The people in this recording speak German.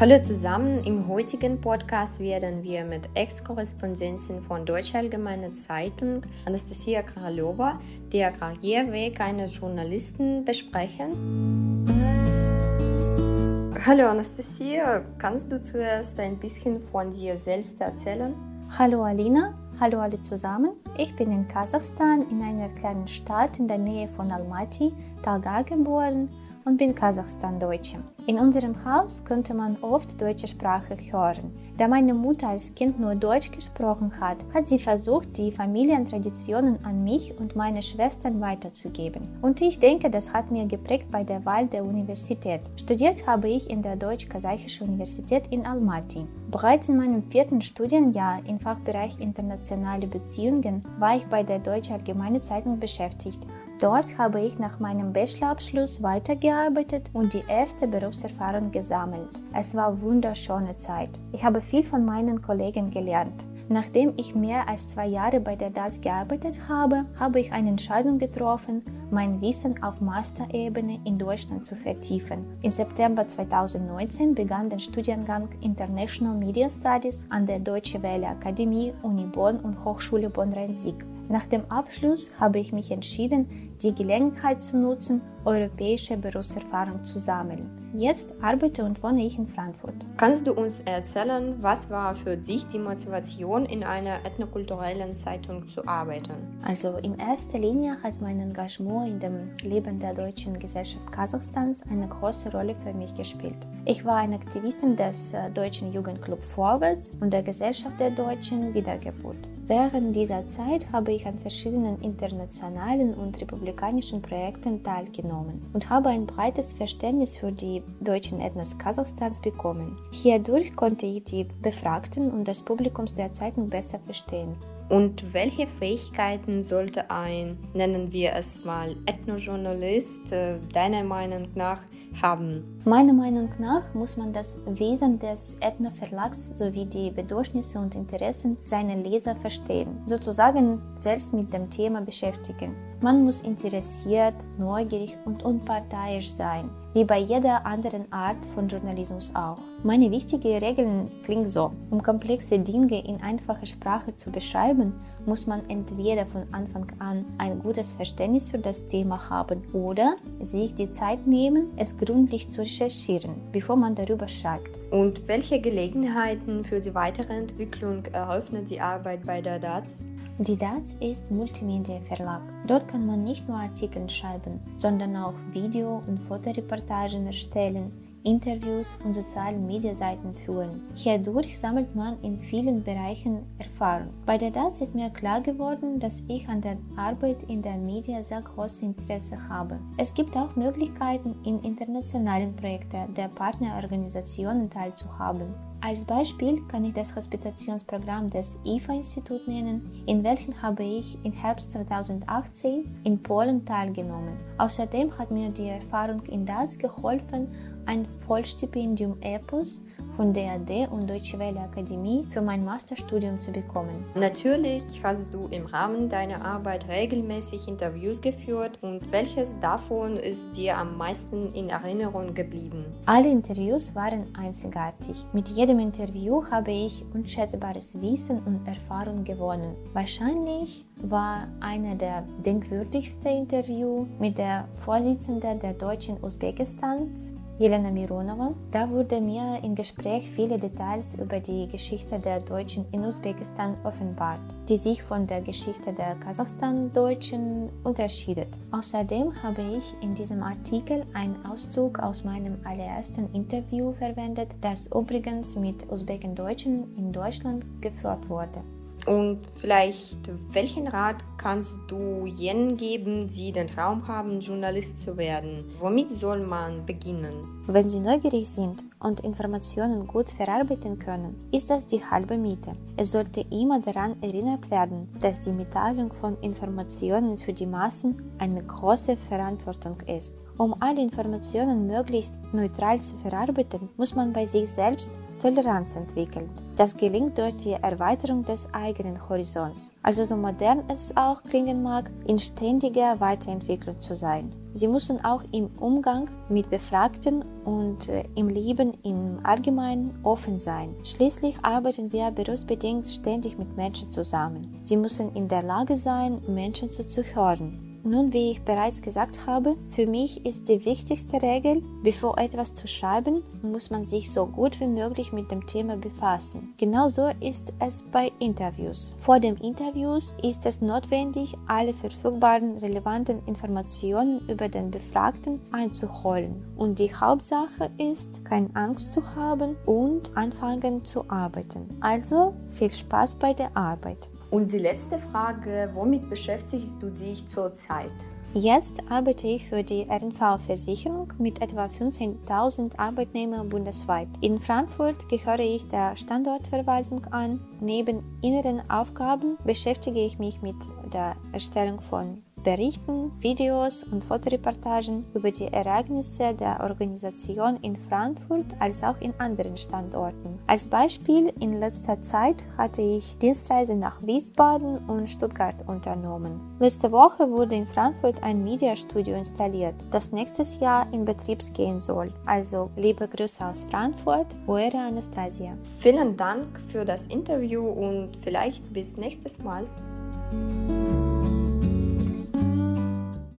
Hallo zusammen, im heutigen Podcast werden wir mit Ex-Korrespondentin von Deutsche Allgemeine Zeitung, Anastasia Karalova, der Karriereweg eines Journalisten besprechen. Hallo Anastasia, kannst du zuerst ein bisschen von dir selbst erzählen? Hallo Alina, hallo alle zusammen. Ich bin in Kasachstan in einer kleinen Stadt in der Nähe von Almaty, Talga geboren und bin Kasachstan-Deutsche. In unserem Haus konnte man oft deutsche Sprache hören. Da meine Mutter als Kind nur Deutsch gesprochen hat, hat sie versucht, die Familientraditionen an mich und meine Schwestern weiterzugeben. Und ich denke, das hat mir geprägt bei der Wahl der Universität. Studiert habe ich in der Deutsch-Kasachischen Universität in Almaty. Bereits in meinem vierten Studienjahr im Fachbereich Internationale Beziehungen war ich bei der Deutsche Allgemeine Zeitung beschäftigt Dort habe ich nach meinem Bachelorabschluss weitergearbeitet und die erste Berufserfahrung gesammelt. Es war wunderschöne Zeit. Ich habe viel von meinen Kollegen gelernt. Nachdem ich mehr als zwei Jahre bei der DAS gearbeitet habe, habe ich eine Entscheidung getroffen, mein Wissen auf Masterebene in Deutschland zu vertiefen. Im September 2019 begann der Studiengang International Media Studies an der Deutsche Welle Akademie, Uni Bonn und Hochschule Bonn-Rhein-Sieg. Nach dem Abschluss habe ich mich entschieden, die Gelegenheit zu nutzen, europäische Berufserfahrung zu sammeln. Jetzt arbeite und wohne ich in Frankfurt. Kannst du uns erzählen, was war für dich die Motivation, in einer ethnokulturellen Zeitung zu arbeiten? Also in erster Linie hat mein Engagement in dem Leben der deutschen Gesellschaft Kasachstans eine große Rolle für mich gespielt. Ich war eine Aktivistin des äh, Deutschen Jugendclub Vorwärts und der Gesellschaft der Deutschen Wiedergeburt. Während dieser Zeit habe ich an verschiedenen internationalen und republikanischen Projekten teilgenommen und habe ein breites Verständnis für die deutschen Ethnos Kasachstans bekommen. Hierdurch konnte ich die Befragten und das Publikum der Zeitung besser verstehen. Und welche Fähigkeiten sollte ein, nennen wir es mal, Ethnojournalist äh, deiner Meinung nach haben? Meiner Meinung nach muss man das Wesen des Ethno-Verlags sowie die Bedürfnisse und Interessen seiner Leser verstehen, sozusagen selbst mit dem Thema beschäftigen. Man muss interessiert, neugierig und unparteiisch sein, wie bei jeder anderen Art von Journalismus auch. Meine wichtige Regeln klingt so. Um komplexe Dinge in einfacher Sprache zu beschreiben, muss man entweder von Anfang an ein gutes Verständnis für das Thema haben oder sich die Zeit nehmen, es gründlich zu recherchieren, bevor man darüber schreibt. Und welche Gelegenheiten für die weitere Entwicklung eröffnet die Arbeit bei der DAZ? Die DAZ ist Multimedia-Verlag. Dort kann man nicht nur Artikel schreiben, sondern auch Video- und Fotoreportagen erstellen, Interviews und soziale Mediaseiten führen. Hierdurch sammelt man in vielen Bereichen Erfahrung. Bei der DAZ ist mir klar geworden, dass ich an der Arbeit in der Media sehr großes Interesse habe. Es gibt auch Möglichkeiten, in internationalen Projekten der Partnerorganisationen teilzuhaben. Als Beispiel kann ich das Hospitationsprogramm des IFA-Institut nennen, in welchem habe ich im Herbst 2018 in Polen teilgenommen. Außerdem hat mir die Erfahrung in DAZ geholfen, ein Vollstipendium EPUS von DAD und Deutsche Welle Akademie für mein Masterstudium zu bekommen. Natürlich hast du im Rahmen deiner Arbeit regelmäßig Interviews geführt und welches davon ist dir am meisten in Erinnerung geblieben? Alle Interviews waren einzigartig. Mit jedem Interview habe ich unschätzbares Wissen und Erfahrung gewonnen. Wahrscheinlich war einer der denkwürdigsten Interviews mit der Vorsitzenden der Deutschen Usbekistans Jelena Mironova. Da wurde mir im Gespräch viele Details über die Geschichte der Deutschen in Usbekistan offenbart, die sich von der Geschichte der Kasachstan-Deutschen unterscheidet. Außerdem habe ich in diesem Artikel einen Auszug aus meinem allerersten Interview verwendet, das übrigens mit Usbeken-Deutschen in Deutschland geführt wurde. Und vielleicht, welchen Rat kannst du jenen geben, die den Traum haben, Journalist zu werden? Womit soll man beginnen? Wenn sie neugierig sind und Informationen gut verarbeiten können, ist das die halbe Miete. Es sollte immer daran erinnert werden, dass die Mitteilung von Informationen für die Massen eine große Verantwortung ist. Um alle Informationen möglichst neutral zu verarbeiten, muss man bei sich selbst Toleranz entwickelt. Das gelingt durch die Erweiterung des eigenen Horizonts, also so modern es auch klingen mag, in ständiger Weiterentwicklung zu sein. Sie müssen auch im Umgang mit Befragten und äh, im Leben im Allgemeinen offen sein. Schließlich arbeiten wir berufsbedingt ständig mit Menschen zusammen. Sie müssen in der Lage sein, Menschen zuzuhören nun, wie ich bereits gesagt habe, für mich ist die wichtigste Regel, bevor etwas zu schreiben, muss man sich so gut wie möglich mit dem Thema befassen. Genauso ist es bei Interviews. Vor dem Interviews ist es notwendig, alle verfügbaren relevanten Informationen über den Befragten einzuholen. Und die Hauptsache ist, keine Angst zu haben und anfangen zu arbeiten. Also viel Spaß bei der Arbeit. Und die letzte Frage, womit beschäftigst du dich zurzeit? Jetzt arbeite ich für die RNV-Versicherung mit etwa 15.000 Arbeitnehmern bundesweit. In Frankfurt gehöre ich der Standortverwaltung an. Neben inneren Aufgaben beschäftige ich mich mit der Erstellung von Berichten, Videos und Fotoreportagen über die Ereignisse der Organisation in Frankfurt als auch in anderen Standorten. Als Beispiel, in letzter Zeit hatte ich Dienstreise nach Wiesbaden und Stuttgart unternommen. Letzte Woche wurde in Frankfurt ein Mediastudio installiert, das nächstes Jahr in Betrieb gehen soll. Also liebe Grüße aus Frankfurt, eure Anastasia. Vielen Dank für das Interview und vielleicht bis nächstes Mal.